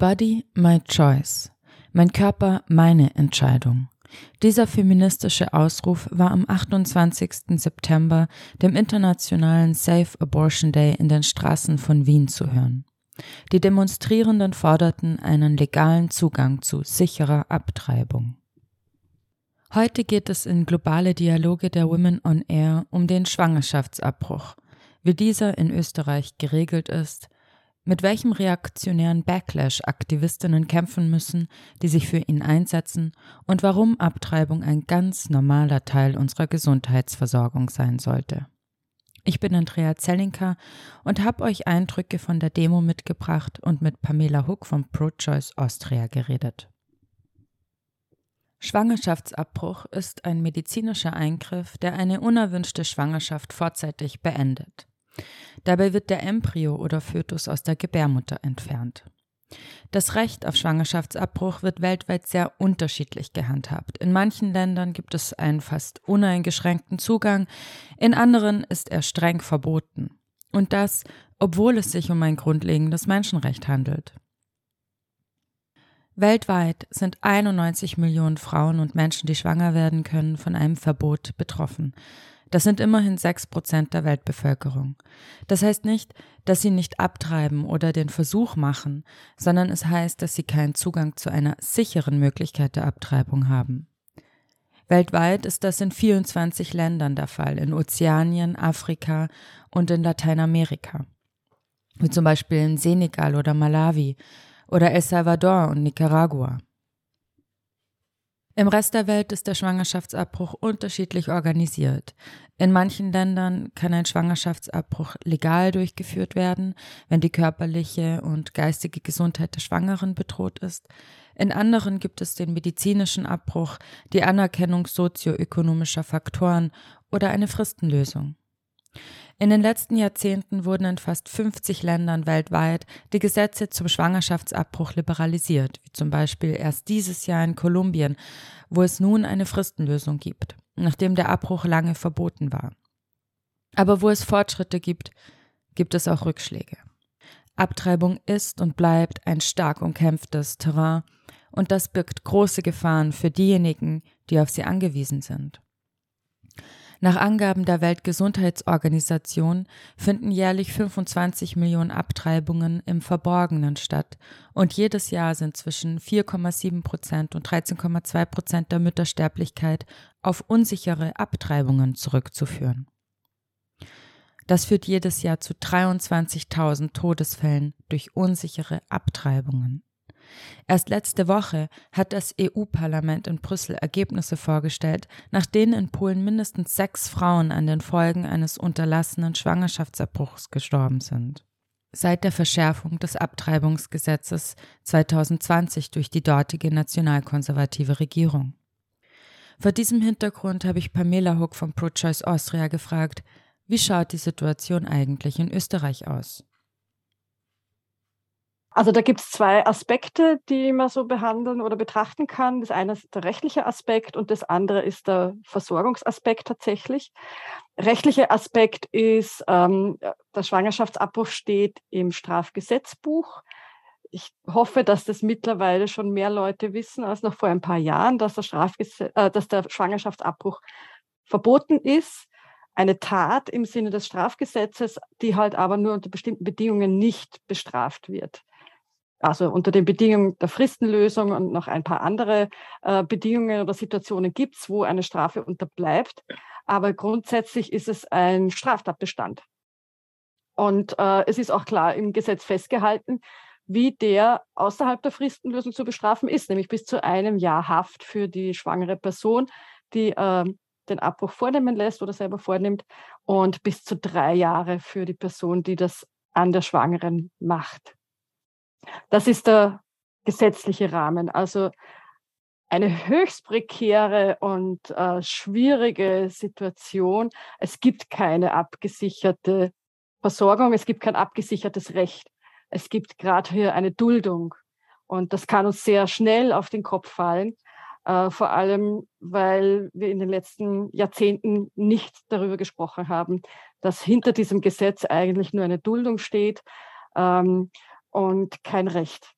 Body, My Choice. Mein Körper, meine Entscheidung. Dieser feministische Ausruf war am 28. September, dem internationalen Safe Abortion Day, in den Straßen von Wien zu hören. Die Demonstrierenden forderten einen legalen Zugang zu sicherer Abtreibung. Heute geht es in globale Dialoge der Women on Air um den Schwangerschaftsabbruch, wie dieser in Österreich geregelt ist, mit welchem reaktionären Backlash Aktivistinnen kämpfen müssen, die sich für ihn einsetzen und warum Abtreibung ein ganz normaler Teil unserer Gesundheitsversorgung sein sollte. Ich bin Andrea Zellinka und habe euch Eindrücke von der Demo mitgebracht und mit Pamela Huck von ProChoice Austria geredet. Schwangerschaftsabbruch ist ein medizinischer Eingriff, der eine unerwünschte Schwangerschaft vorzeitig beendet. Dabei wird der Embryo oder Fötus aus der Gebärmutter entfernt. Das Recht auf Schwangerschaftsabbruch wird weltweit sehr unterschiedlich gehandhabt. In manchen Ländern gibt es einen fast uneingeschränkten Zugang, in anderen ist er streng verboten. Und das, obwohl es sich um ein grundlegendes Menschenrecht handelt. Weltweit sind 91 Millionen Frauen und Menschen, die schwanger werden können, von einem Verbot betroffen. Das sind immerhin sechs Prozent der Weltbevölkerung. Das heißt nicht, dass sie nicht abtreiben oder den Versuch machen, sondern es heißt, dass sie keinen Zugang zu einer sicheren Möglichkeit der Abtreibung haben. Weltweit ist das in 24 Ländern der Fall, in Ozeanien, Afrika und in Lateinamerika, wie zum Beispiel in Senegal oder Malawi oder El Salvador und Nicaragua. Im Rest der Welt ist der Schwangerschaftsabbruch unterschiedlich organisiert. In manchen Ländern kann ein Schwangerschaftsabbruch legal durchgeführt werden, wenn die körperliche und geistige Gesundheit der Schwangeren bedroht ist. In anderen gibt es den medizinischen Abbruch, die Anerkennung sozioökonomischer Faktoren oder eine Fristenlösung. In den letzten Jahrzehnten wurden in fast 50 Ländern weltweit die Gesetze zum Schwangerschaftsabbruch liberalisiert, wie zum Beispiel erst dieses Jahr in Kolumbien, wo es nun eine Fristenlösung gibt, nachdem der Abbruch lange verboten war. Aber wo es Fortschritte gibt, gibt es auch Rückschläge. Abtreibung ist und bleibt ein stark umkämpftes Terrain, und das birgt große Gefahren für diejenigen, die auf sie angewiesen sind. Nach Angaben der Weltgesundheitsorganisation finden jährlich 25 Millionen Abtreibungen im Verborgenen statt und jedes Jahr sind zwischen 4,7 Prozent und 13,2 Prozent der Müttersterblichkeit auf unsichere Abtreibungen zurückzuführen. Das führt jedes Jahr zu 23.000 Todesfällen durch unsichere Abtreibungen. Erst letzte Woche hat das EU-Parlament in Brüssel Ergebnisse vorgestellt, nach denen in Polen mindestens sechs Frauen an den Folgen eines unterlassenen Schwangerschaftsabbruchs gestorben sind. Seit der Verschärfung des Abtreibungsgesetzes 2020 durch die dortige nationalkonservative Regierung. Vor diesem Hintergrund habe ich Pamela Huck von ProChoice Austria gefragt, wie schaut die Situation eigentlich in Österreich aus? Also da gibt es zwei Aspekte, die man so behandeln oder betrachten kann. Das eine ist der rechtliche Aspekt und das andere ist der Versorgungsaspekt tatsächlich. Rechtlicher Aspekt ist, ähm, der Schwangerschaftsabbruch steht im Strafgesetzbuch. Ich hoffe, dass das mittlerweile schon mehr Leute wissen als noch vor ein paar Jahren, dass der, Strafgesetz, äh, dass der Schwangerschaftsabbruch verboten ist eine Tat im Sinne des Strafgesetzes, die halt aber nur unter bestimmten Bedingungen nicht bestraft wird also unter den Bedingungen der Fristenlösung und noch ein paar andere äh, Bedingungen oder Situationen gibt es, wo eine Strafe unterbleibt. Aber grundsätzlich ist es ein Straftatbestand. Und äh, es ist auch klar im Gesetz festgehalten, wie der außerhalb der Fristenlösung zu bestrafen ist, nämlich bis zu einem Jahr Haft für die schwangere Person, die äh, den Abbruch vornehmen lässt oder selber vornimmt und bis zu drei Jahre für die Person, die das an der Schwangeren macht. Das ist der gesetzliche Rahmen. Also eine höchst prekäre und äh, schwierige Situation. Es gibt keine abgesicherte Versorgung, es gibt kein abgesichertes Recht. Es gibt gerade hier eine Duldung. Und das kann uns sehr schnell auf den Kopf fallen, äh, vor allem weil wir in den letzten Jahrzehnten nicht darüber gesprochen haben, dass hinter diesem Gesetz eigentlich nur eine Duldung steht ähm, und kein Recht.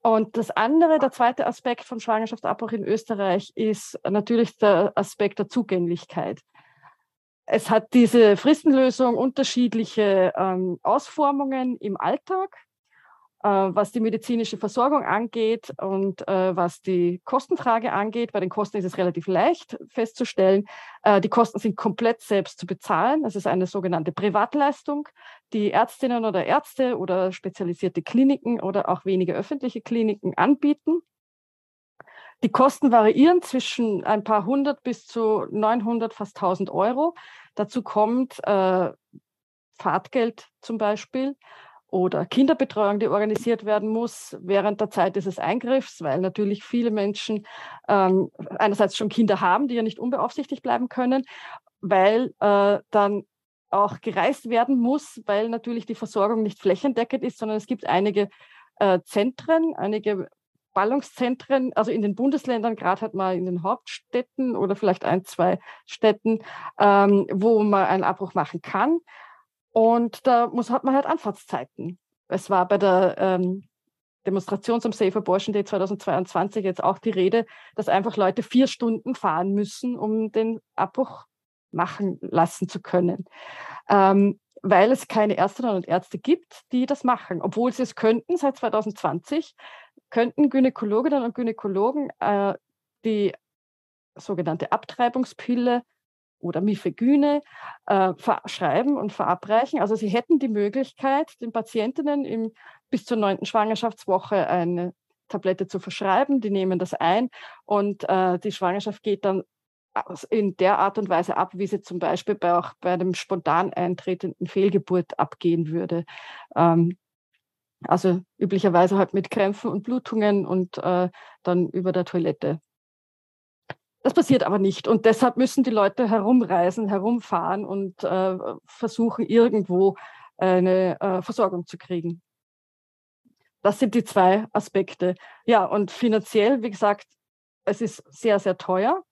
Und das andere, der zweite Aspekt von Schwangerschaftsabbruch in Österreich ist natürlich der Aspekt der Zugänglichkeit. Es hat diese Fristenlösung unterschiedliche ähm, Ausformungen im Alltag. Äh, was die medizinische Versorgung angeht und äh, was die Kostenfrage angeht. Bei den Kosten ist es relativ leicht festzustellen. Äh, die Kosten sind komplett selbst zu bezahlen. Es ist eine sogenannte Privatleistung, die Ärztinnen oder Ärzte oder spezialisierte Kliniken oder auch wenige öffentliche Kliniken anbieten. Die Kosten variieren zwischen ein paar hundert bis zu 900, fast 1000 Euro. Dazu kommt äh, Fahrtgeld zum Beispiel oder Kinderbetreuung, die organisiert werden muss während der Zeit dieses Eingriffs, weil natürlich viele Menschen ähm, einerseits schon Kinder haben, die ja nicht unbeaufsichtigt bleiben können, weil äh, dann auch gereist werden muss, weil natürlich die Versorgung nicht flächendeckend ist, sondern es gibt einige äh, Zentren, einige Ballungszentren, also in den Bundesländern, gerade hat man in den Hauptstädten oder vielleicht ein, zwei Städten, ähm, wo man einen Abbruch machen kann. Und da muss, hat man halt Anfahrtszeiten. Es war bei der ähm, Demonstration zum Safe Abortion Day 2022 jetzt auch die Rede, dass einfach Leute vier Stunden fahren müssen, um den Abbruch machen lassen zu können. Ähm, weil es keine Ärztinnen und Ärzte gibt, die das machen. Obwohl sie es könnten, seit 2020 könnten Gynäkologinnen und Gynäkologen äh, die sogenannte Abtreibungspille oder Mifegyne äh, verschreiben und verabreichen. Also sie hätten die Möglichkeit, den Patientinnen im, bis zur neunten Schwangerschaftswoche eine Tablette zu verschreiben. Die nehmen das ein und äh, die Schwangerschaft geht dann in der Art und Weise ab, wie sie zum Beispiel bei, auch bei einem spontan eintretenden Fehlgeburt abgehen würde. Ähm, also üblicherweise halt mit Krämpfen und Blutungen und äh, dann über der Toilette. Das passiert aber nicht. Und deshalb müssen die Leute herumreisen, herumfahren und äh, versuchen, irgendwo eine äh, Versorgung zu kriegen. Das sind die zwei Aspekte. Ja, und finanziell, wie gesagt, es ist sehr, sehr teuer.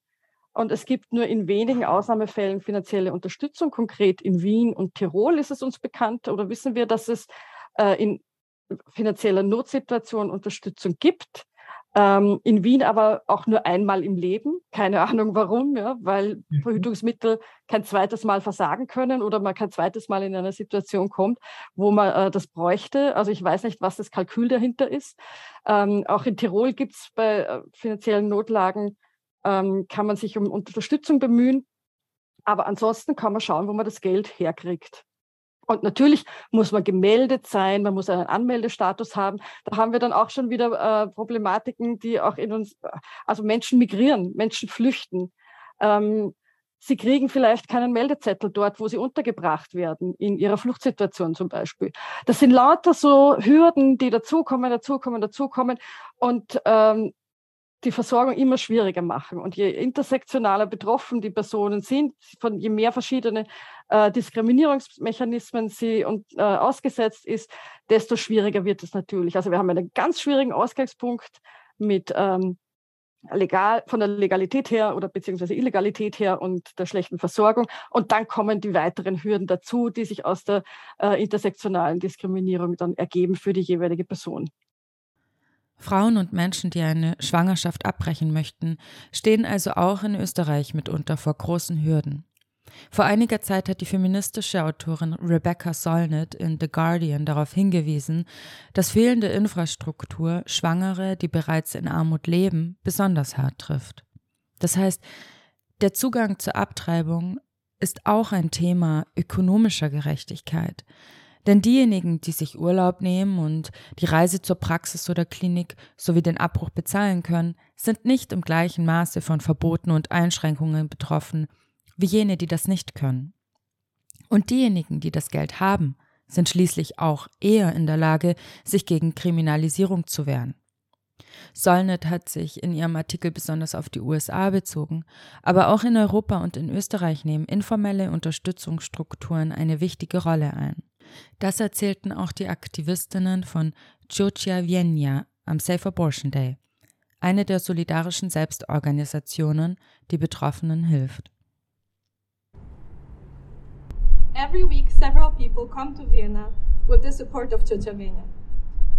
Und es gibt nur in wenigen Ausnahmefällen finanzielle Unterstützung. Konkret in Wien und Tirol ist es uns bekannt oder wissen wir, dass es äh, in finanzieller Notsituation Unterstützung gibt. Ähm, in Wien aber auch nur einmal im Leben. Keine Ahnung warum, ja, weil mhm. Verhütungsmittel kein zweites Mal versagen können oder man kein zweites Mal in eine Situation kommt, wo man äh, das bräuchte. Also ich weiß nicht, was das Kalkül dahinter ist. Ähm, auch in Tirol gibt es bei äh, finanziellen Notlagen, ähm, kann man sich um Unterstützung bemühen. Aber ansonsten kann man schauen, wo man das Geld herkriegt. Und natürlich muss man gemeldet sein, man muss einen Anmeldestatus haben. Da haben wir dann auch schon wieder äh, Problematiken, die auch in uns, also Menschen migrieren, Menschen flüchten. Ähm, sie kriegen vielleicht keinen Meldezettel dort, wo sie untergebracht werden, in ihrer Fluchtsituation zum Beispiel. Das sind lauter so Hürden, die dazukommen, dazukommen, dazukommen. Und ähm, die Versorgung immer schwieriger machen. Und je intersektionaler betroffen die Personen sind, von je mehr verschiedene äh, Diskriminierungsmechanismen sie und, äh, ausgesetzt ist, desto schwieriger wird es natürlich. Also wir haben einen ganz schwierigen Ausgangspunkt mit ähm, legal, von der Legalität her oder beziehungsweise Illegalität her und der schlechten Versorgung. Und dann kommen die weiteren Hürden dazu, die sich aus der äh, intersektionalen Diskriminierung dann ergeben für die jeweilige Person. Frauen und Menschen, die eine Schwangerschaft abbrechen möchten, stehen also auch in Österreich mitunter vor großen Hürden. Vor einiger Zeit hat die feministische Autorin Rebecca Solnit in The Guardian darauf hingewiesen, dass fehlende Infrastruktur Schwangere, die bereits in Armut leben, besonders hart trifft. Das heißt, der Zugang zur Abtreibung ist auch ein Thema ökonomischer Gerechtigkeit. Denn diejenigen, die sich Urlaub nehmen und die Reise zur Praxis oder Klinik sowie den Abbruch bezahlen können, sind nicht im gleichen Maße von Verboten und Einschränkungen betroffen wie jene, die das nicht können. Und diejenigen, die das Geld haben, sind schließlich auch eher in der Lage, sich gegen Kriminalisierung zu wehren. Solnit hat sich in ihrem Artikel besonders auf die USA bezogen, aber auch in Europa und in Österreich nehmen informelle Unterstützungsstrukturen eine wichtige Rolle ein. Das erzählten auch die Aktivistinnen von Cioccia Vienna am Safe Abortion Day, eine der solidarischen Selbstorganisationen, die Betroffenen hilft. Every week, several people come to Vienna with the support of Cioccia Vienna.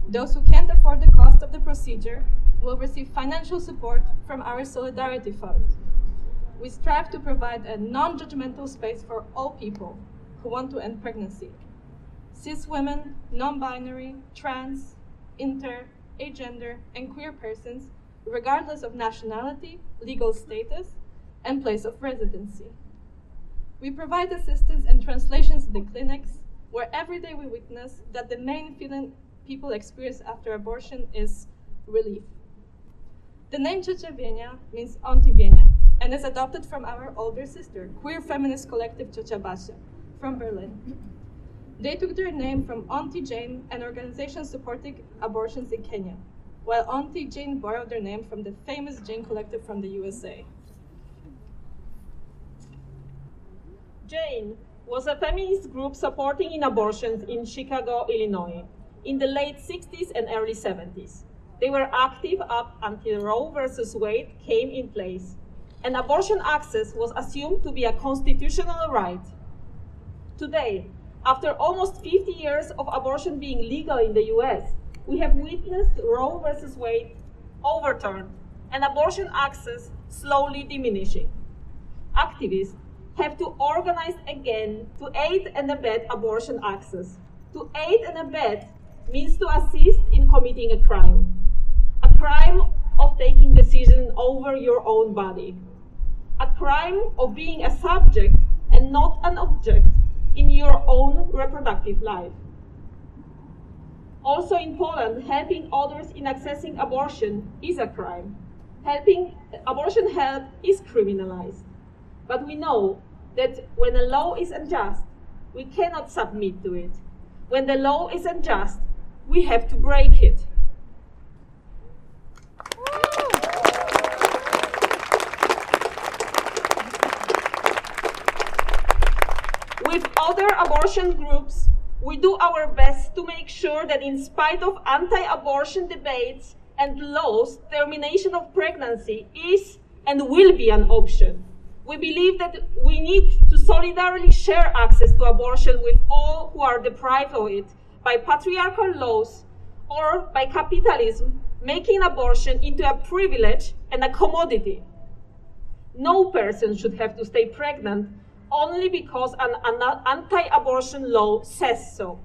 Those who can't afford the cost of the procedure will receive financial support from our Solidarity Fund. We strive to provide a non judgmental space for all people who want to end pregnancy cis women, non binary, trans, inter, agender, and queer persons, regardless of nationality, legal status, and place of residency. We provide assistance and translations in the clinics, where every day we witness that the main feeling people experience after abortion is relief. The name Ciociavienia means Auntie Vienia and is adopted from our older sister, queer feminist collective Ciociabasia from Berlin. They took their name from Auntie Jane, an organization supporting abortions in Kenya, while Auntie Jane borrowed their name from the famous Jane Collective from the USA. Jane was a feminist group supporting in abortions in Chicago, Illinois, in the late 60s and early 70s. They were active up until Roe versus Wade came in place, and abortion access was assumed to be a constitutional right. Today, after almost 50 years of abortion being legal in the US, we have witnessed Roe versus Wade overturned and abortion access slowly diminishing. Activists have to organize again to aid and abet abortion access. To aid and abet means to assist in committing a crime. A crime of taking decision over your own body. A crime of being a subject and not an object own reproductive life. Also in Poland, helping others in accessing abortion is a crime. Helping abortion help is criminalized. But we know that when a law is unjust, we cannot submit to it. When the law is unjust, we have to break it. With other abortion groups, we do our best to make sure that in spite of anti-abortion debates and laws, termination of pregnancy is and will be an option. We believe that we need to solidarily share access to abortion with all who are deprived of it by patriarchal laws or by capitalism making abortion into a privilege and a commodity. No person should have to stay pregnant only because an, an anti-abortion law says so.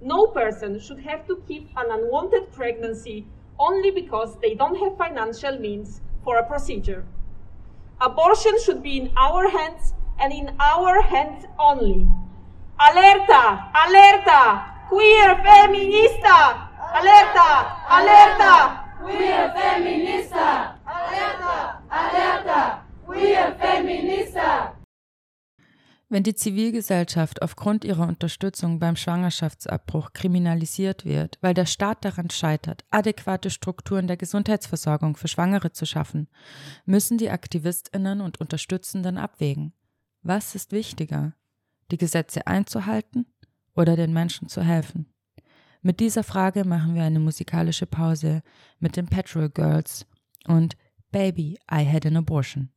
No person should have to keep an unwanted pregnancy only because they don't have financial means for a procedure. Abortion should be in our hands and in our hands only. Alerta! Alerta! Queer feminista! Alerta! Alerta! Queer feminista! Alerta! Alerta! Queer feminista! Wenn die Zivilgesellschaft aufgrund ihrer Unterstützung beim Schwangerschaftsabbruch kriminalisiert wird, weil der Staat daran scheitert, adäquate Strukturen der Gesundheitsversorgung für Schwangere zu schaffen, müssen die Aktivistinnen und Unterstützenden abwägen. Was ist wichtiger? Die Gesetze einzuhalten oder den Menschen zu helfen? Mit dieser Frage machen wir eine musikalische Pause mit den Petrol Girls und Baby, I Had an Abortion.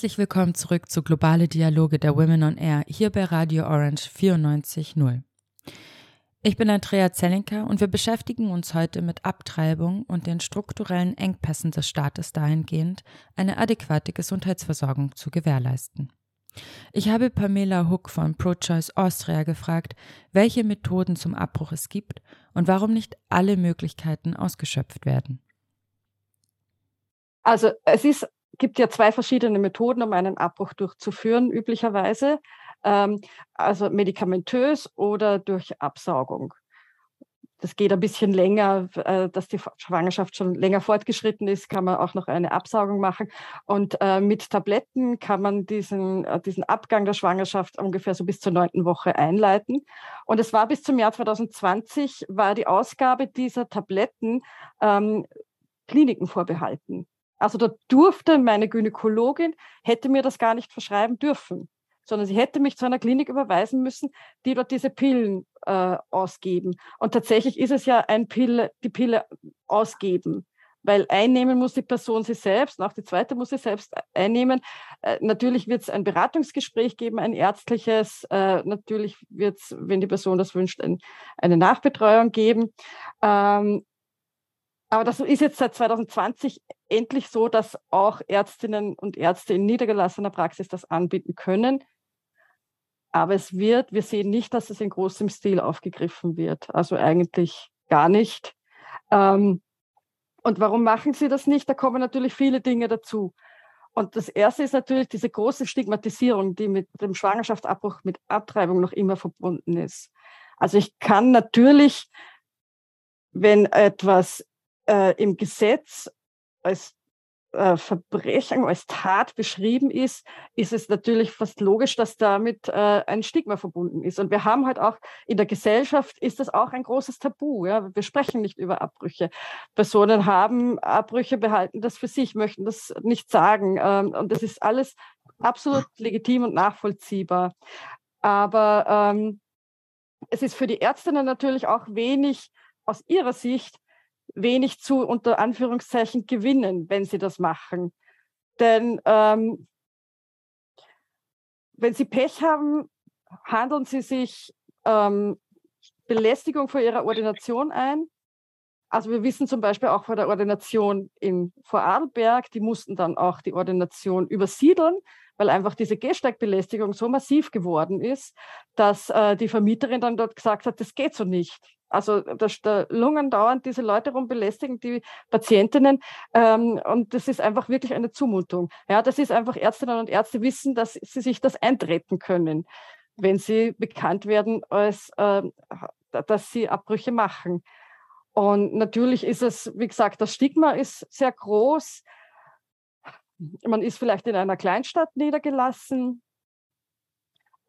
Herzlich willkommen zurück zu Globale Dialoge der Women on Air hier bei Radio Orange 94.0. Ich bin Andrea Zellinker und wir beschäftigen uns heute mit Abtreibung und den strukturellen Engpässen des Staates dahingehend, eine adäquate Gesundheitsversorgung zu gewährleisten. Ich habe Pamela Hook von ProChoice Austria gefragt, welche Methoden zum Abbruch es gibt und warum nicht alle Möglichkeiten ausgeschöpft werden. Also es ist gibt ja zwei verschiedene Methoden, um einen Abbruch durchzuführen, üblicherweise. Ähm, also medikamentös oder durch Absaugung. Das geht ein bisschen länger, äh, dass die Schwangerschaft schon länger fortgeschritten ist, kann man auch noch eine Absaugung machen. Und äh, mit Tabletten kann man diesen, äh, diesen Abgang der Schwangerschaft ungefähr so bis zur neunten Woche einleiten. Und es war bis zum Jahr 2020, war die Ausgabe dieser Tabletten ähm, Kliniken vorbehalten. Also da durfte meine Gynäkologin, hätte mir das gar nicht verschreiben dürfen, sondern sie hätte mich zu einer Klinik überweisen müssen, die dort diese Pillen äh, ausgeben. Und tatsächlich ist es ja ein Pille, die Pille ausgeben weil einnehmen muss die Person sie selbst, auch die zweite muss sie selbst einnehmen. Äh, natürlich wird es ein Beratungsgespräch geben, ein ärztliches. Äh, natürlich wird es, wenn die Person das wünscht, ein, eine Nachbetreuung geben. Ähm, aber das ist jetzt seit 2020 endlich so, dass auch Ärztinnen und Ärzte in niedergelassener Praxis das anbieten können. Aber es wird, wir sehen nicht, dass es in großem Stil aufgegriffen wird. Also eigentlich gar nicht. Ähm, und warum machen sie das nicht? Da kommen natürlich viele Dinge dazu. Und das erste ist natürlich diese große Stigmatisierung, die mit dem Schwangerschaftsabbruch, mit Abtreibung noch immer verbunden ist. Also ich kann natürlich, wenn etwas äh, im Gesetz als äh, Verbrechen, als Tat beschrieben ist, ist es natürlich fast logisch, dass damit äh, ein Stigma verbunden ist. Und wir haben halt auch in der Gesellschaft ist das auch ein großes Tabu. Ja? Wir sprechen nicht über Abbrüche. Personen haben Abbrüche, behalten das für sich, möchten das nicht sagen. Ähm, und das ist alles absolut legitim und nachvollziehbar. Aber ähm, es ist für die Ärztinnen natürlich auch wenig aus ihrer Sicht wenig zu unter Anführungszeichen gewinnen, wenn sie das machen. Denn ähm, wenn sie Pech haben, handeln sie sich ähm, Belästigung vor ihrer Ordination ein. Also wir wissen zum Beispiel auch vor der Ordination in Vorarlberg, die mussten dann auch die Ordination übersiedeln, weil einfach diese Gehsteigbelästigung so massiv geworden ist, dass äh, die Vermieterin dann dort gesagt hat, das geht so nicht. Also dass da Lungen dauernd diese Leute rumbelästigen, die Patientinnen. Ähm, und das ist einfach wirklich eine Zumutung. Ja, das ist einfach Ärztinnen und Ärzte wissen, dass sie sich das eintreten können, wenn sie bekannt werden, als äh, dass sie Abbrüche machen. Und natürlich ist es, wie gesagt, das Stigma ist sehr groß. Man ist vielleicht in einer Kleinstadt niedergelassen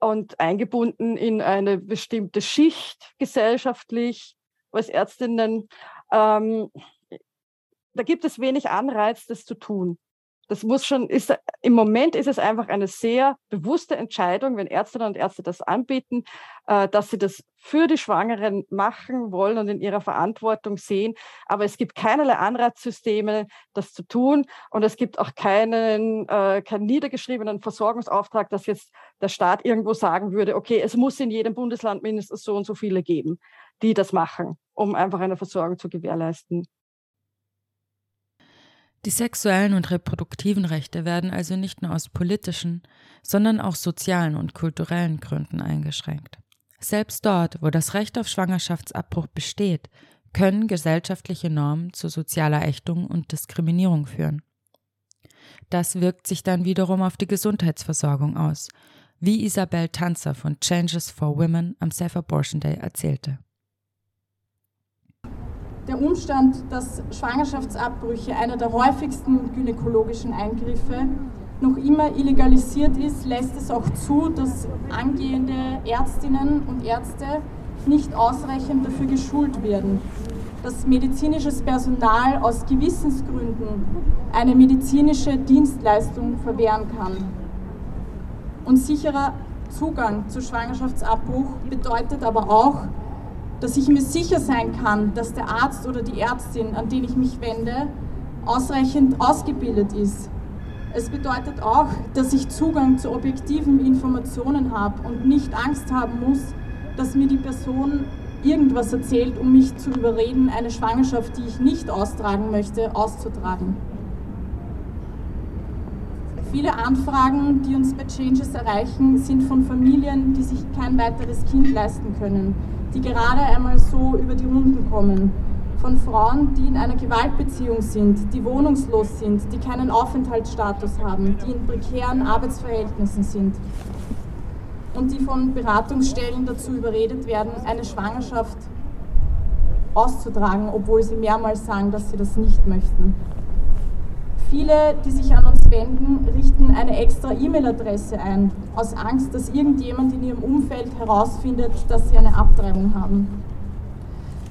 und eingebunden in eine bestimmte Schicht gesellschaftlich als Ärztinnen. Ähm, da gibt es wenig Anreiz, das zu tun. Das muss schon, ist, im Moment ist es einfach eine sehr bewusste Entscheidung, wenn Ärztinnen und Ärzte das anbieten, äh, dass sie das für die Schwangeren machen wollen und in ihrer Verantwortung sehen. Aber es gibt keinerlei Anreizsysteme, das zu tun. Und es gibt auch keinen, äh, keinen niedergeschriebenen Versorgungsauftrag, dass jetzt der Staat irgendwo sagen würde, okay, es muss in jedem Bundesland mindestens so und so viele geben, die das machen, um einfach eine Versorgung zu gewährleisten. Die sexuellen und reproduktiven Rechte werden also nicht nur aus politischen, sondern auch sozialen und kulturellen Gründen eingeschränkt. Selbst dort, wo das Recht auf Schwangerschaftsabbruch besteht, können gesellschaftliche Normen zu sozialer Ächtung und Diskriminierung führen. Das wirkt sich dann wiederum auf die Gesundheitsversorgung aus, wie Isabel Tanzer von Changes for Women am Safe Abortion Day erzählte der Umstand, dass Schwangerschaftsabbrüche einer der häufigsten gynäkologischen Eingriffe noch immer illegalisiert ist, lässt es auch zu, dass angehende Ärztinnen und Ärzte nicht ausreichend dafür geschult werden, dass medizinisches Personal aus Gewissensgründen eine medizinische Dienstleistung verwehren kann. Und sicherer Zugang zu Schwangerschaftsabbruch bedeutet aber auch, dass ich mir sicher sein kann, dass der Arzt oder die Ärztin, an den ich mich wende, ausreichend ausgebildet ist, Es bedeutet auch, dass ich Zugang zu objektiven Informationen habe und nicht Angst haben muss, dass mir die Person irgendwas erzählt, um mich zu überreden, eine Schwangerschaft, die ich nicht austragen möchte, auszutragen. Viele Anfragen, die uns bei Changes erreichen, sind von Familien, die sich kein weiteres Kind leisten können, die gerade einmal so über die Runden kommen. Von Frauen, die in einer Gewaltbeziehung sind, die wohnungslos sind, die keinen Aufenthaltsstatus haben, die in prekären Arbeitsverhältnissen sind und die von Beratungsstellen dazu überredet werden, eine Schwangerschaft auszutragen, obwohl sie mehrmals sagen, dass sie das nicht möchten. Viele, die sich an uns wenden, richten eine extra E-Mail-Adresse ein, aus Angst, dass irgendjemand in ihrem Umfeld herausfindet, dass sie eine Abtreibung haben.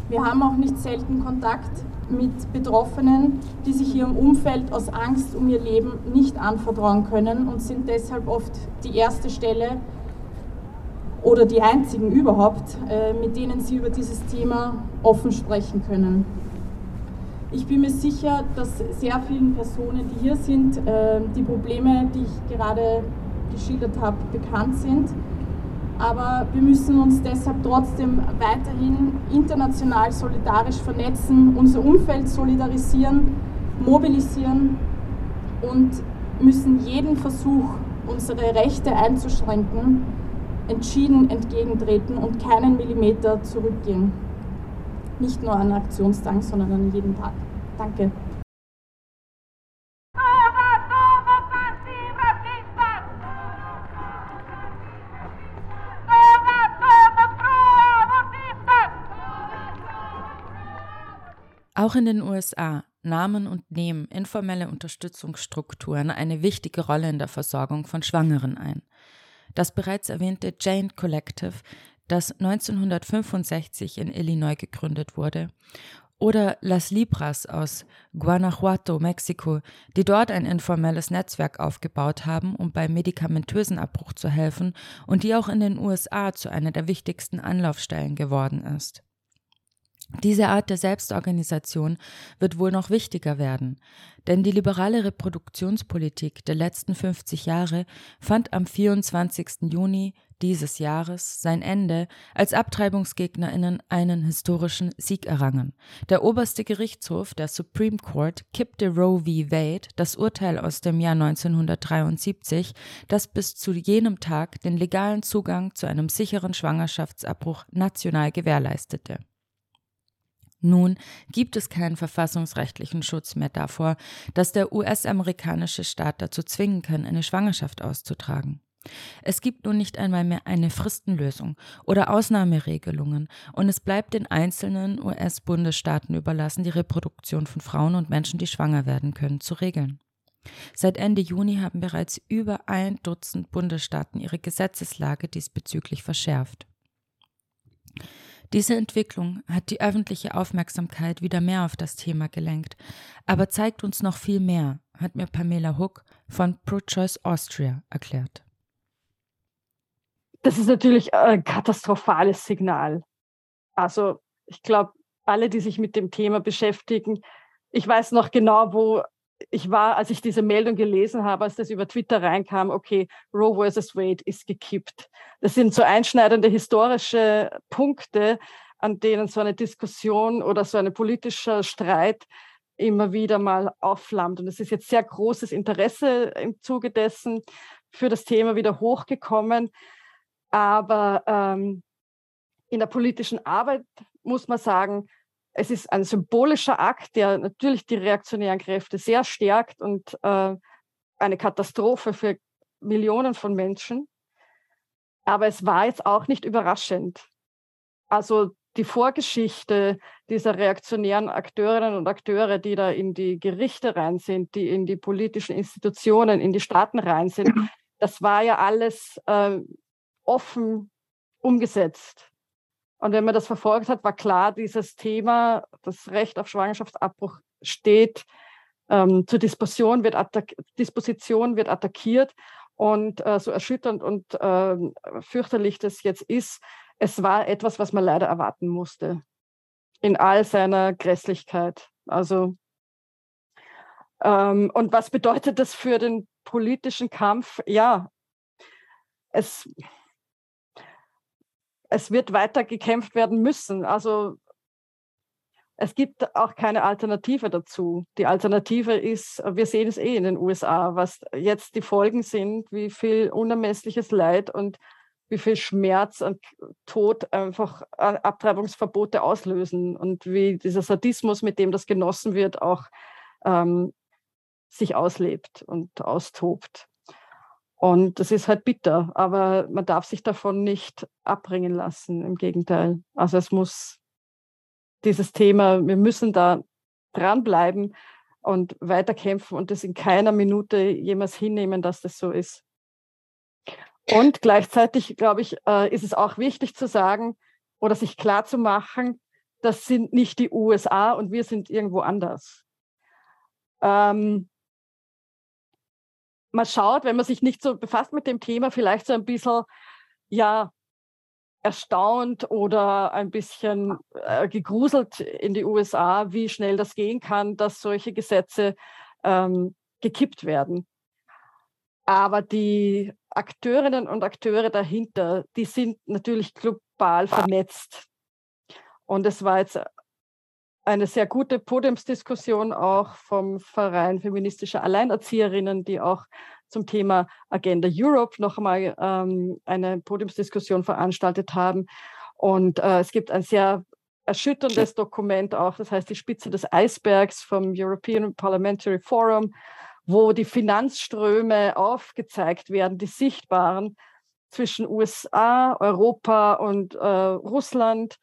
Wir haben auch nicht selten Kontakt mit Betroffenen, die sich ihrem Umfeld aus Angst um ihr Leben nicht anvertrauen können und sind deshalb oft die erste Stelle oder die einzigen überhaupt, äh, mit denen sie über dieses Thema offen sprechen können. Ich bin mir sicher, dass sehr vielen Personen, die hier sind, äh, die Probleme, die ich gerade geschildert habe, bekannt sind. Aber wir müssen uns deshalb trotzdem weiterhin international solidarisch vernetzen, unser Umfeld solidarisieren, mobilisieren und müssen jeden Versuch, unsere Rechte einzuschränken, entschieden entgegentreten und keinen Millimeter zurückgehen. Nicht nur an Aktionstag, sondern an jeden Tag. Danke. Auch in den USA nahmen und nehmen informelle Unterstützungsstrukturen eine wichtige Rolle in der Versorgung von Schwangeren ein. Das bereits erwähnte Jane Collective das 1965 in Illinois gegründet wurde, oder Las Libras aus Guanajuato, Mexiko, die dort ein informelles Netzwerk aufgebaut haben, um beim medikamentösen Abbruch zu helfen und die auch in den USA zu einer der wichtigsten Anlaufstellen geworden ist. Diese Art der Selbstorganisation wird wohl noch wichtiger werden, denn die liberale Reproduktionspolitik der letzten 50 Jahre fand am 24. Juni dieses Jahres sein Ende, als Abtreibungsgegnerinnen einen historischen Sieg errangen. Der oberste Gerichtshof, der Supreme Court, kippte Roe v. Wade, das Urteil aus dem Jahr 1973, das bis zu jenem Tag den legalen Zugang zu einem sicheren Schwangerschaftsabbruch national gewährleistete. Nun gibt es keinen verfassungsrechtlichen Schutz mehr davor, dass der US-amerikanische Staat dazu zwingen kann, eine Schwangerschaft auszutragen. Es gibt nun nicht einmal mehr eine Fristenlösung oder Ausnahmeregelungen und es bleibt den einzelnen US-Bundesstaaten überlassen, die Reproduktion von Frauen und Menschen, die schwanger werden können, zu regeln. Seit Ende Juni haben bereits über ein Dutzend Bundesstaaten ihre Gesetzeslage diesbezüglich verschärft. Diese Entwicklung hat die öffentliche Aufmerksamkeit wieder mehr auf das Thema gelenkt, aber zeigt uns noch viel mehr, hat mir Pamela Hook von ProChoice Austria erklärt. Das ist natürlich ein katastrophales Signal. Also ich glaube, alle, die sich mit dem Thema beschäftigen, ich weiß noch genau, wo ich war, als ich diese Meldung gelesen habe, als das über Twitter reinkam, okay, Roe versus Wade ist gekippt. Das sind so einschneidende historische Punkte, an denen so eine Diskussion oder so ein politischer Streit immer wieder mal aufflammt. Und es ist jetzt sehr großes Interesse im Zuge dessen für das Thema wieder hochgekommen. Aber ähm, in der politischen Arbeit muss man sagen, es ist ein symbolischer Akt, der natürlich die reaktionären Kräfte sehr stärkt und äh, eine Katastrophe für Millionen von Menschen. Aber es war jetzt auch nicht überraschend. Also die Vorgeschichte dieser reaktionären Akteurinnen und Akteure, die da in die Gerichte rein sind, die in die politischen Institutionen, in die Staaten rein sind, das war ja alles äh, offen umgesetzt. Und wenn man das verfolgt hat, war klar, dieses Thema, das Recht auf Schwangerschaftsabbruch steht ähm, zur Disposition, wird Disposition wird attackiert. Und äh, so erschütternd und äh, fürchterlich das jetzt ist, es war etwas, was man leider erwarten musste. In all seiner Grässlichkeit. Also Ähm, und was bedeutet das für den politischen Kampf? Ja, es, es wird weiter gekämpft werden müssen. Also es gibt auch keine Alternative dazu. Die Alternative ist, wir sehen es eh in den USA, was jetzt die Folgen sind, wie viel unermessliches Leid und wie viel Schmerz und Tod einfach Abtreibungsverbote auslösen und wie dieser Sadismus, mit dem das genossen wird, auch ähm, sich auslebt und austobt. Und das ist halt bitter, aber man darf sich davon nicht abbringen lassen. Im Gegenteil. Also es muss dieses Thema, wir müssen da dranbleiben und weiterkämpfen und das in keiner Minute jemals hinnehmen, dass das so ist. Und gleichzeitig, glaube ich, äh, ist es auch wichtig zu sagen oder sich klar zu machen, das sind nicht die USA und wir sind irgendwo anders. Ähm, man schaut, wenn man sich nicht so befasst mit dem Thema, vielleicht so ein bisschen, ja, erstaunt oder ein bisschen äh, gegruselt in die USA, wie schnell das gehen kann, dass solche Gesetze ähm, gekippt werden. Aber die Akteurinnen und Akteure dahinter, die sind natürlich global vernetzt. Und es war jetzt eine sehr gute Podiumsdiskussion auch vom Verein feministischer Alleinerzieherinnen, die auch zum Thema Agenda Europe noch einmal ähm, eine Podiumsdiskussion veranstaltet haben. Und äh, es gibt ein sehr erschütterndes Dokument auch, das heißt die Spitze des Eisbergs vom European Parliamentary Forum, wo die Finanzströme aufgezeigt werden, die sichtbaren zwischen USA, Europa und äh, Russland,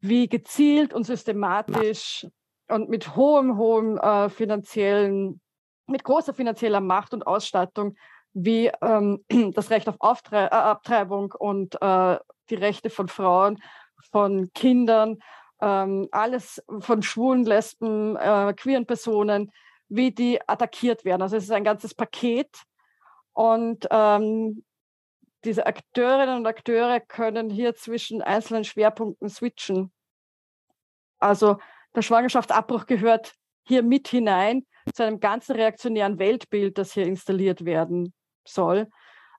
wie gezielt und systematisch und mit hohem, hohem äh, finanziellen mit großer finanzieller Macht und Ausstattung wie ähm, das Recht auf Auftre äh, Abtreibung und äh, die Rechte von Frauen, von Kindern, ähm, alles von schwulen, lesben, äh, queeren Personen, wie die attackiert werden. Also es ist ein ganzes Paket und ähm, diese Akteurinnen und Akteure können hier zwischen einzelnen Schwerpunkten switchen. Also der Schwangerschaftsabbruch gehört hier mit hinein zu einem ganzen reaktionären Weltbild, das hier installiert werden soll.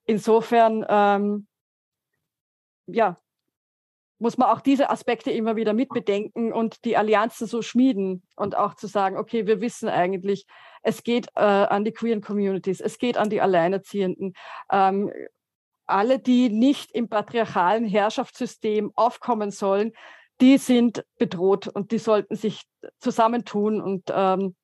Insofern, ähm, ja, muss man auch diese Aspekte immer wieder mitbedenken und die Allianzen so schmieden und auch zu sagen, okay, wir wissen eigentlich, es geht äh, an die queeren Communities, es geht an die Alleinerziehenden. Ähm, alle, die nicht im patriarchalen Herrschaftssystem aufkommen sollen, die sind bedroht und die sollten sich zusammentun und ähm,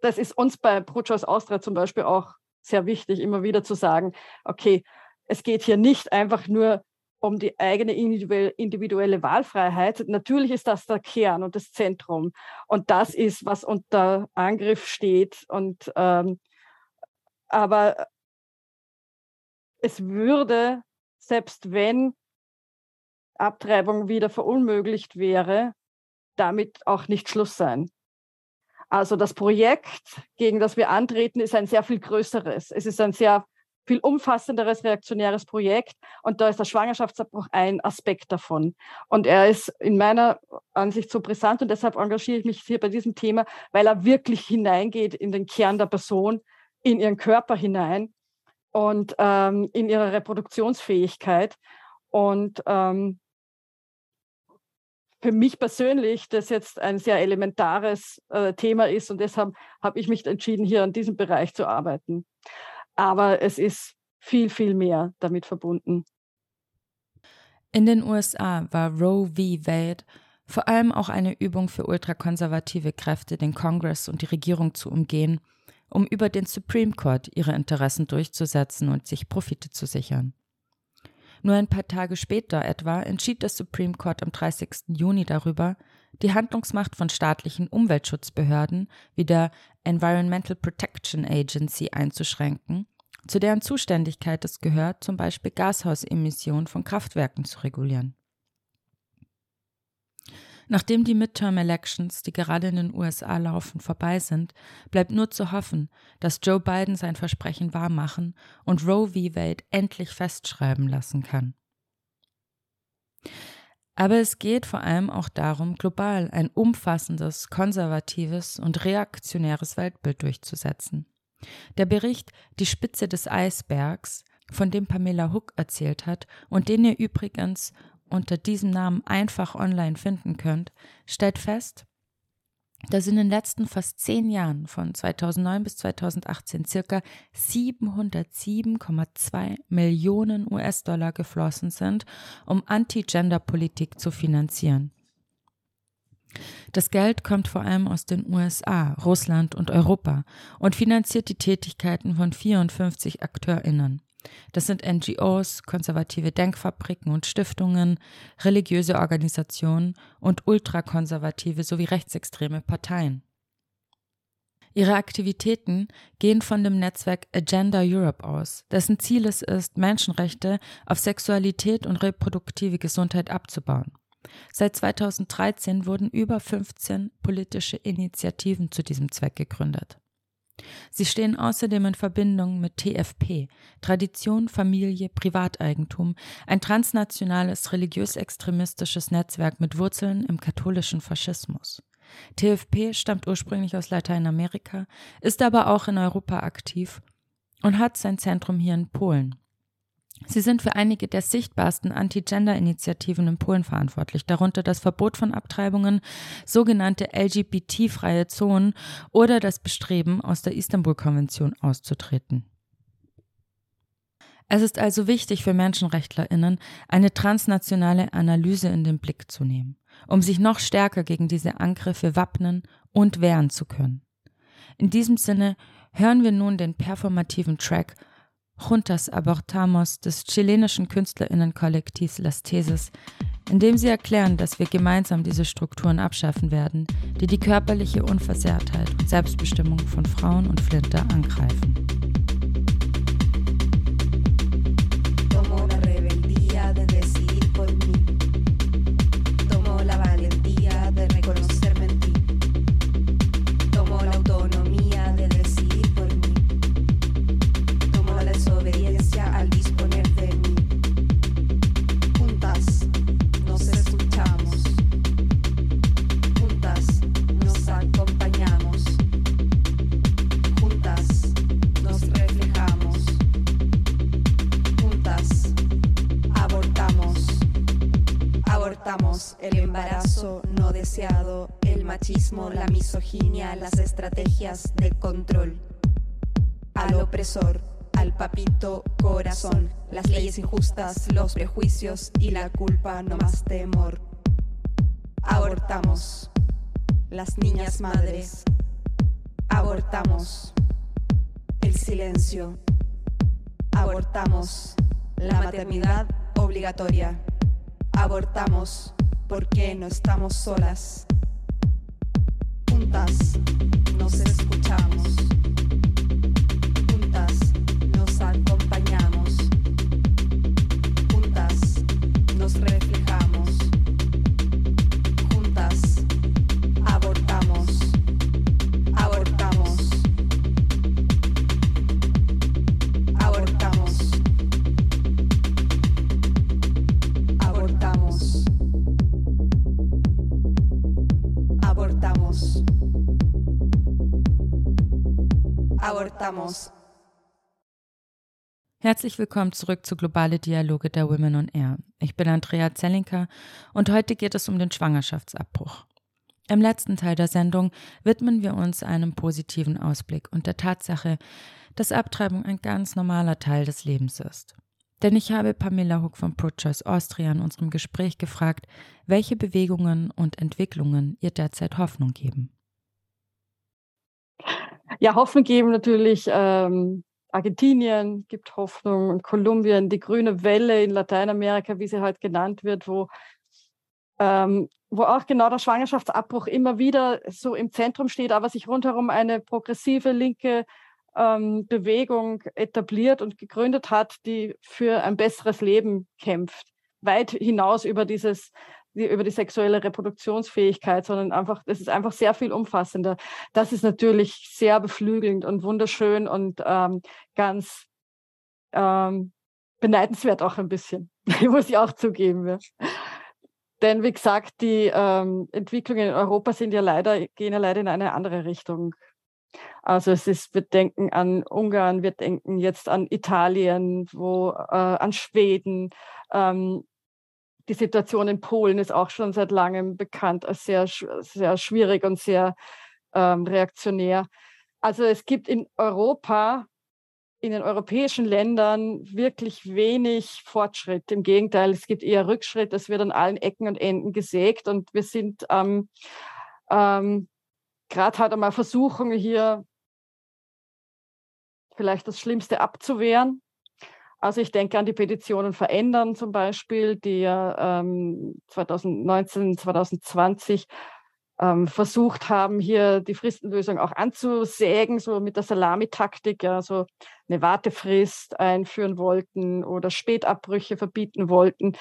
das ist uns bei ProChoice Austria zum Beispiel auch sehr wichtig, immer wieder zu sagen, okay, es geht hier nicht einfach nur um die eigene individuelle Wahlfreiheit. Natürlich ist das der Kern und das Zentrum. Und das ist, was unter Angriff steht. Und, ähm, aber es würde, selbst wenn Abtreibung wieder verunmöglicht wäre, damit auch nicht Schluss sein. Also das Projekt, gegen das wir antreten, ist ein sehr viel größeres. Es ist ein sehr viel umfassenderes reaktionäres Projekt und da ist der Schwangerschaftsabbruch ein Aspekt davon. Und er ist in meiner Ansicht so brisant und deshalb engagiere ich mich hier bei diesem Thema, weil er wirklich hineingeht in den Kern der Person, in ihren Körper hinein und ähm, in ihre Reproduktionsfähigkeit. Und ähm, für mich persönlich das jetzt ein sehr elementares äh, Thema ist und deshalb habe ich mich entschieden, hier an diesem Bereich zu arbeiten. Aber es ist viel, viel mehr damit verbunden. In den USA war Roe v. Wade vor allem auch eine Übung für ultrakonservative Kräfte, den Kongress und die Regierung zu umgehen, um über den Supreme Court ihre Interessen durchzusetzen und sich Profite zu sichern. Nur ein paar Tage später etwa entschied das Supreme Court am 30. Juni darüber, die Handlungsmacht von staatlichen Umweltschutzbehörden wie der Environmental Protection Agency einzuschränken, zu deren Zuständigkeit es gehört, zum Beispiel Gashausemissionen von Kraftwerken zu regulieren. Nachdem die Midterm Elections, die gerade in den USA laufen, vorbei sind, bleibt nur zu hoffen, dass Joe Biden sein Versprechen wahrmachen und Roe v. Wade endlich festschreiben lassen kann. Aber es geht vor allem auch darum, global ein umfassendes, konservatives und reaktionäres Weltbild durchzusetzen. Der Bericht Die Spitze des Eisbergs, von dem Pamela Hook erzählt hat und den ihr übrigens unter diesem Namen einfach online finden könnt, stellt fest, dass in den letzten fast zehn Jahren von 2009 bis 2018 circa 707,2 Millionen US-Dollar geflossen sind, um Anti-Gender-Politik zu finanzieren. Das Geld kommt vor allem aus den USA, Russland und Europa und finanziert die Tätigkeiten von 54 AkteurInnen. Das sind NGOs, konservative Denkfabriken und Stiftungen, religiöse Organisationen und ultrakonservative sowie rechtsextreme Parteien. Ihre Aktivitäten gehen von dem Netzwerk Agenda Europe aus, dessen Ziel es ist, Menschenrechte auf Sexualität und reproduktive Gesundheit abzubauen. Seit 2013 wurden über 15 politische Initiativen zu diesem Zweck gegründet. Sie stehen außerdem in Verbindung mit TFP, Tradition, Familie, Privateigentum, ein transnationales religiös-extremistisches Netzwerk mit Wurzeln im katholischen Faschismus. TFP stammt ursprünglich aus Lateinamerika, ist aber auch in Europa aktiv und hat sein Zentrum hier in Polen. Sie sind für einige der sichtbarsten Anti-Gender-Initiativen in Polen verantwortlich, darunter das Verbot von Abtreibungen, sogenannte LGBT-freie Zonen oder das Bestreben, aus der Istanbul-Konvention auszutreten. Es ist also wichtig für Menschenrechtlerinnen, eine transnationale Analyse in den Blick zu nehmen, um sich noch stärker gegen diese Angriffe wappnen und wehren zu können. In diesem Sinne hören wir nun den performativen Track Juntas Abortamos des chilenischen Künstlerinnenkollektivs Las Teses, in dem sie erklären, dass wir gemeinsam diese Strukturen abschaffen werden, die die körperliche Unversehrtheit und Selbstbestimmung von Frauen und Flinter angreifen. Misoginia, las estrategias de control. Al opresor, al papito corazón, las leyes injustas, los prejuicios y la culpa, no más temor. Abortamos, las niñas madres. Abortamos, el silencio. Abortamos, la maternidad obligatoria. Abortamos porque no estamos solas escutas. No sé Herzlich willkommen zurück zu Globale Dialoge der Women on Air. Ich bin Andrea Zellinker und heute geht es um den Schwangerschaftsabbruch. Im letzten Teil der Sendung widmen wir uns einem positiven Ausblick und der Tatsache, dass Abtreibung ein ganz normaler Teil des Lebens ist. Denn ich habe Pamela Huck von ProChoice Austria in unserem Gespräch gefragt, welche Bewegungen und Entwicklungen ihr derzeit Hoffnung geben. Ja, Hoffnung geben natürlich ähm, Argentinien gibt Hoffnung und Kolumbien, die grüne Welle in Lateinamerika, wie sie halt genannt wird, wo, ähm, wo auch genau der Schwangerschaftsabbruch immer wieder so im Zentrum steht, aber sich rundherum eine progressive linke ähm, Bewegung etabliert und gegründet hat, die für ein besseres Leben kämpft, weit hinaus über dieses über die sexuelle Reproduktionsfähigkeit, sondern einfach, es ist einfach sehr viel umfassender. Das ist natürlich sehr beflügelnd und wunderschön und ähm, ganz ähm, beneidenswert auch ein bisschen, muss ich auch zugeben. Ja. Denn wie gesagt, die ähm, Entwicklungen in Europa sind ja leider, gehen ja leider in eine andere Richtung. Also es ist, wir denken an Ungarn, wir denken jetzt an Italien, wo äh, an Schweden. Ähm, die Situation in Polen ist auch schon seit langem bekannt als sehr, sehr schwierig und sehr ähm, reaktionär. Also es gibt in Europa, in den europäischen Ländern wirklich wenig Fortschritt. Im Gegenteil, es gibt eher Rückschritt. Es wird an allen Ecken und Enden gesägt und wir sind ähm, ähm, gerade halt einmal Versuchungen hier vielleicht das Schlimmste abzuwehren. Also ich denke an die Petitionen verändern zum Beispiel, die ja ähm, 2019, 2020 ähm, versucht haben, hier die Fristenlösung auch anzusägen, so mit der Salamitaktik, ja, so eine Wartefrist einführen wollten oder Spätabbrüche verbieten wollten.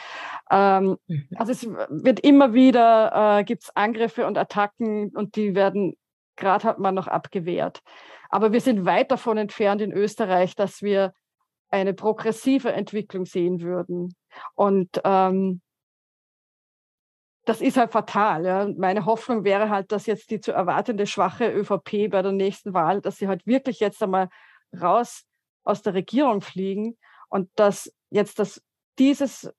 Ähm, mhm. Also es wird immer wieder, äh, gibt es Angriffe und Attacken und die werden gerade hat man noch abgewehrt. Aber wir sind weit davon entfernt in Österreich, dass wir eine progressive Entwicklung sehen würden. Und ähm, das ist halt fatal. Ja. Meine Hoffnung wäre halt, dass jetzt die zu erwartende schwache ÖVP bei der nächsten Wahl, dass sie halt wirklich jetzt einmal raus aus der Regierung fliegen und dass jetzt das, dieses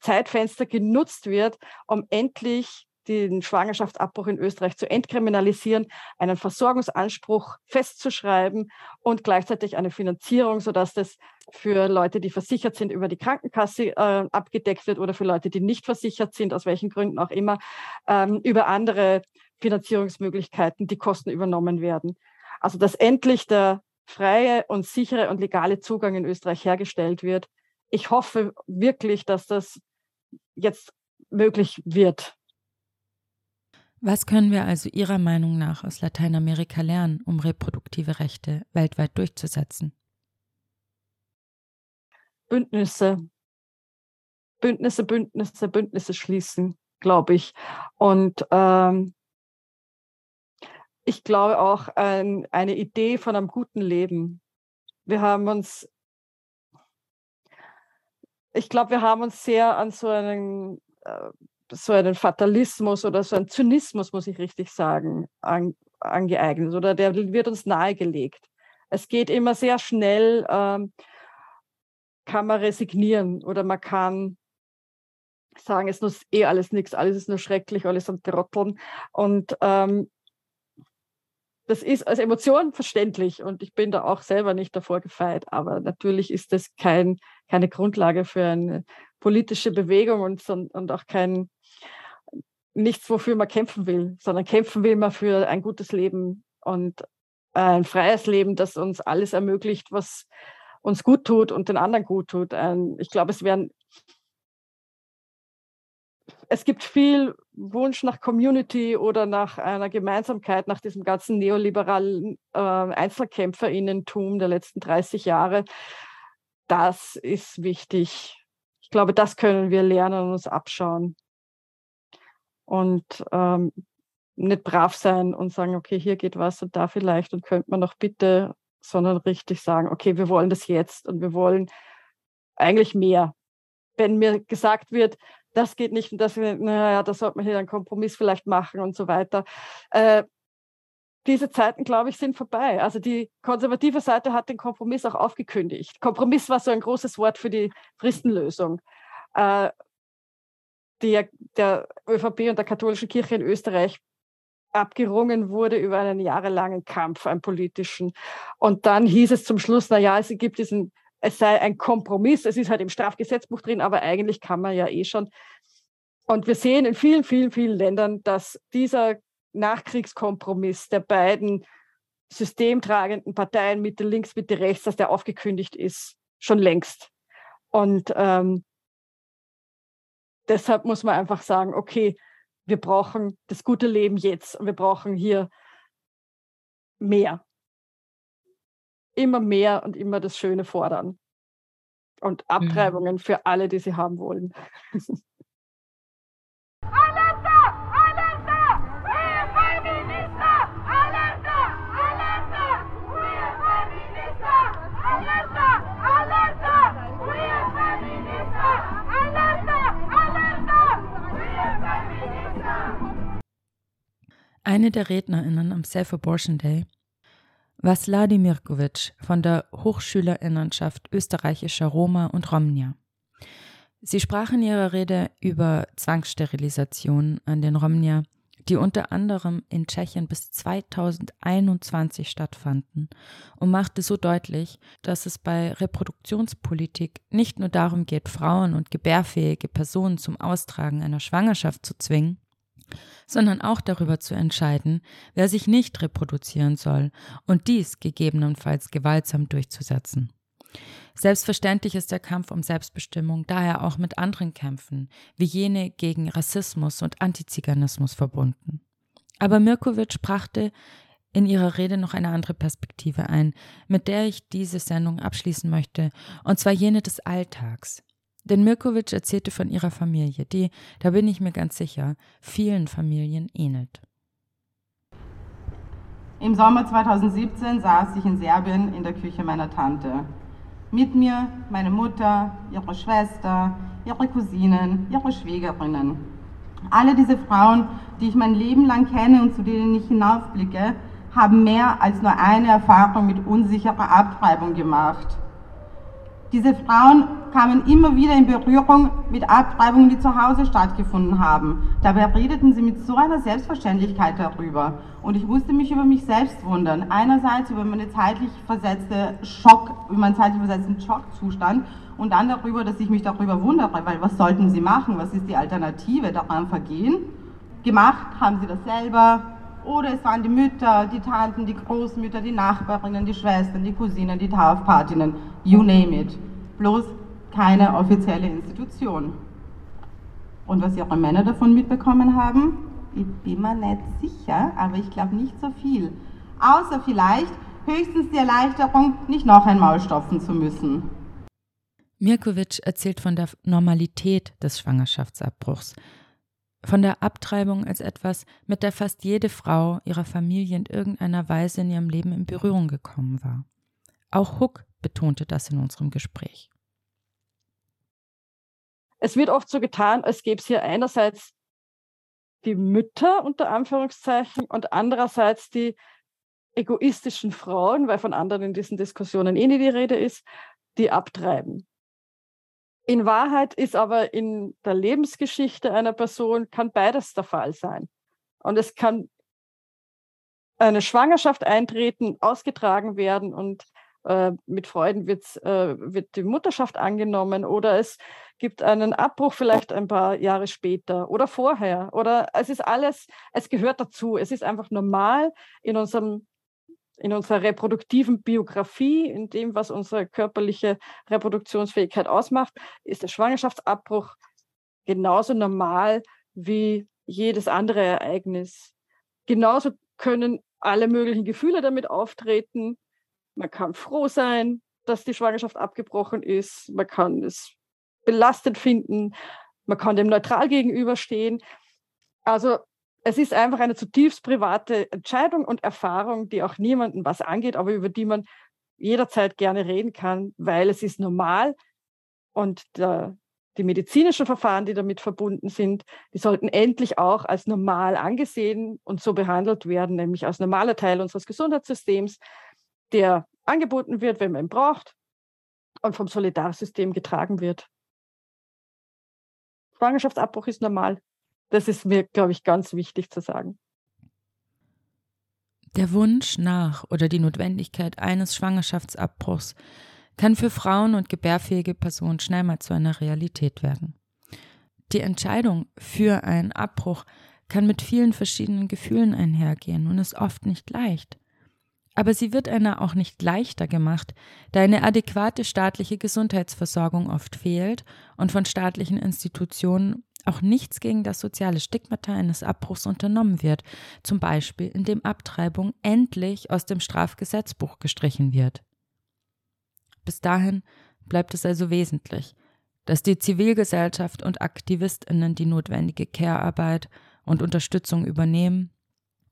Zeitfenster genutzt wird, um endlich den Schwangerschaftsabbruch in Österreich zu entkriminalisieren, einen Versorgungsanspruch festzuschreiben und gleichzeitig eine Finanzierung, sodass das für Leute, die versichert sind, über die Krankenkasse äh, abgedeckt wird oder für Leute, die nicht versichert sind, aus welchen Gründen auch immer, ähm, über andere Finanzierungsmöglichkeiten die Kosten übernommen werden. Also dass endlich der freie und sichere und legale Zugang in Österreich hergestellt wird. Ich hoffe wirklich, dass das jetzt möglich wird. Was können wir also Ihrer Meinung nach aus Lateinamerika lernen, um reproduktive Rechte weltweit durchzusetzen? Bündnisse, Bündnisse, Bündnisse, Bündnisse schließen, glaube ich. Und ähm, ich glaube auch ein, eine Idee von einem guten Leben. Wir haben uns, ich glaube, wir haben uns sehr an so einen äh, so einen Fatalismus oder so einen Zynismus, muss ich richtig sagen, an, angeeignet oder der wird uns nahegelegt. Es geht immer sehr schnell, ähm, kann man resignieren oder man kann sagen, es ist eh alles nichts, alles ist nur schrecklich, alles am Trotteln. Und ähm, das ist als Emotion verständlich und ich bin da auch selber nicht davor gefeit, aber natürlich ist das kein, keine Grundlage für eine politische Bewegung und, und auch kein, nichts, wofür man kämpfen will, sondern kämpfen will man für ein gutes Leben und ein freies Leben, das uns alles ermöglicht, was uns gut tut und den anderen gut tut. Ich glaube, es werden es gibt viel Wunsch nach Community oder nach einer Gemeinsamkeit, nach diesem ganzen neoliberalen äh, Einzelkämpferinnentum der letzten 30 Jahre. Das ist wichtig. Ich glaube, das können wir lernen und uns abschauen und ähm, nicht brav sein und sagen, okay, hier geht was und da vielleicht und könnte man noch bitte, sondern richtig sagen, okay, wir wollen das jetzt und wir wollen eigentlich mehr. Wenn mir gesagt wird, das geht nicht und das, naja, da sollte man hier einen Kompromiss vielleicht machen und so weiter. Äh, diese Zeiten, glaube ich, sind vorbei. Also die konservative Seite hat den Kompromiss auch aufgekündigt. Kompromiss war so ein großes Wort für die Fristenlösung. Äh, die der ÖVP und der katholischen Kirche in Österreich abgerungen wurde über einen jahrelangen Kampf, einen politischen. Und dann hieß es zum Schluss, na ja, es gibt diesen, es sei ein Kompromiss, es ist halt im Strafgesetzbuch drin, aber eigentlich kann man ja eh schon. Und wir sehen in vielen, vielen, vielen Ländern, dass dieser Nachkriegskompromiss der beiden systemtragenden Parteien Mitte links, Mitte rechts, dass der aufgekündigt ist, schon längst. Und ähm, deshalb muss man einfach sagen, okay, wir brauchen das gute Leben jetzt und wir brauchen hier mehr immer mehr und immer das Schöne fordern. Und mhm. Abtreibungen ja. für alle, die sie haben wollen. Eine der RednerInnen am Self-Abortion Day Sladi Mirkovic von der Hochschülerinnenschaft österreichischer Roma und Romnia. Sie sprach in ihrer Rede über Zwangssterilisation an den Romnia, die unter anderem in Tschechien bis 2021 stattfanden und machte so deutlich, dass es bei Reproduktionspolitik nicht nur darum geht, Frauen und gebärfähige Personen zum Austragen einer Schwangerschaft zu zwingen, sondern auch darüber zu entscheiden, wer sich nicht reproduzieren soll und dies gegebenenfalls gewaltsam durchzusetzen. Selbstverständlich ist der Kampf um Selbstbestimmung daher auch mit anderen Kämpfen, wie jene gegen Rassismus und Antiziganismus verbunden. Aber Mirkovic brachte in ihrer Rede noch eine andere Perspektive ein, mit der ich diese Sendung abschließen möchte, und zwar jene des Alltags. Denn Mirkovic erzählte von ihrer Familie, die, da bin ich mir ganz sicher, vielen Familien ähnelt. Im Sommer 2017 saß ich in Serbien in der Küche meiner Tante. Mit mir meine Mutter, ihre Schwester, ihre Cousinen, ihre Schwägerinnen. Alle diese Frauen, die ich mein Leben lang kenne und zu denen ich hinaufblicke, haben mehr als nur eine Erfahrung mit unsicherer Abtreibung gemacht. Diese Frauen kamen immer wieder in Berührung mit Abtreibungen, die zu Hause stattgefunden haben. Dabei redeten sie mit so einer Selbstverständlichkeit darüber. Und ich musste mich über mich selbst wundern. Einerseits über meine zeitlich versetzte Schock, meinen zeitlich versetzten Schockzustand und dann darüber, dass ich mich darüber wundere, weil was sollten sie machen? Was ist die Alternative? Daran vergehen? Gemacht haben sie das selber, oder es waren die Mütter, die Tanten, die Großmütter, die Nachbarinnen, die Schwestern, die Cousinen, die Taufpatinnen, you name it. Bloß keine offizielle Institution. Und was ihre Männer davon mitbekommen haben, ich bin mir nicht sicher, aber ich glaube nicht so viel. Außer vielleicht höchstens die Erleichterung, nicht noch einmal stopfen zu müssen. Mirkovic erzählt von der Normalität des Schwangerschaftsabbruchs, von der Abtreibung als etwas, mit der fast jede Frau ihrer Familie in irgendeiner Weise in ihrem Leben in Berührung gekommen war. Auch Hook betonte das in unserem Gespräch. Es wird oft so getan, als gäbe es hier einerseits die Mütter unter Anführungszeichen und andererseits die egoistischen Frauen, weil von anderen in diesen Diskussionen eh nie die Rede ist, die abtreiben. In Wahrheit ist aber in der Lebensgeschichte einer Person kann beides der Fall sein. Und es kann eine Schwangerschaft eintreten, ausgetragen werden und äh, mit Freuden äh, wird die Mutterschaft angenommen oder es gibt einen Abbruch vielleicht ein paar Jahre später oder vorher oder es ist alles, es gehört dazu. Es ist einfach normal in unserem in unserer reproduktiven Biografie, in dem, was unsere körperliche Reproduktionsfähigkeit ausmacht, ist der Schwangerschaftsabbruch genauso normal wie jedes andere Ereignis. Genauso können alle möglichen Gefühle damit auftreten. Man kann froh sein, dass die Schwangerschaft abgebrochen ist. Man kann es belastend finden. Man kann dem neutral gegenüberstehen. Also es ist einfach eine zutiefst private Entscheidung und Erfahrung, die auch niemandem was angeht, aber über die man jederzeit gerne reden kann, weil es ist normal und der, die medizinischen Verfahren, die damit verbunden sind, die sollten endlich auch als normal angesehen und so behandelt werden, nämlich als normaler Teil unseres Gesundheitssystems, der angeboten wird, wenn man ihn braucht und vom Solidarsystem getragen wird. Schwangerschaftsabbruch ist normal. Das ist mir, glaube ich, ganz wichtig zu sagen. Der Wunsch nach oder die Notwendigkeit eines Schwangerschaftsabbruchs kann für Frauen und gebärfähige Personen schnell mal zu einer Realität werden. Die Entscheidung für einen Abbruch kann mit vielen verschiedenen Gefühlen einhergehen und ist oft nicht leicht. Aber sie wird einer auch nicht leichter gemacht, da eine adäquate staatliche Gesundheitsversorgung oft fehlt und von staatlichen Institutionen auch nichts gegen das soziale Stigmata eines Abbruchs unternommen wird, zum Beispiel indem Abtreibung endlich aus dem Strafgesetzbuch gestrichen wird. Bis dahin bleibt es also wesentlich, dass die Zivilgesellschaft und Aktivistinnen die notwendige Care-Arbeit und Unterstützung übernehmen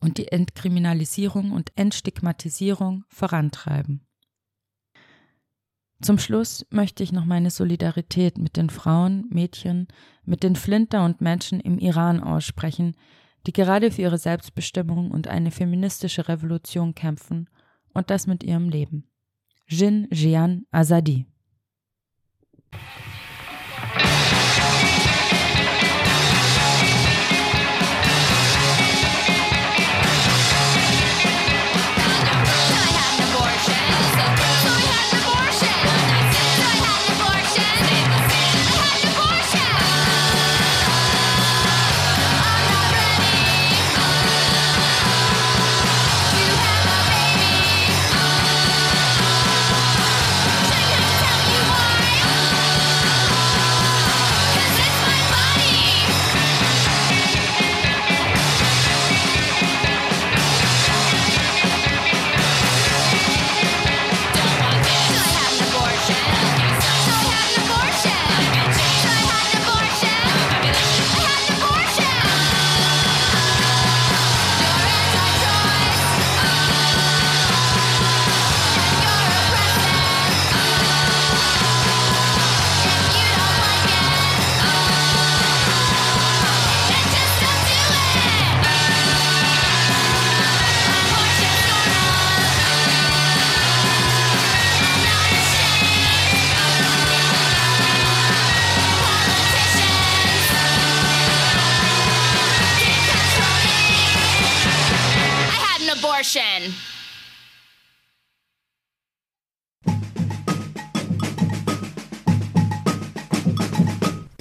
und die Entkriminalisierung und Entstigmatisierung vorantreiben. Zum Schluss möchte ich noch meine Solidarität mit den Frauen, Mädchen, mit den Flinter und Menschen im Iran aussprechen, die gerade für ihre Selbstbestimmung und eine feministische Revolution kämpfen und das mit ihrem Leben. Jin Jian Azadi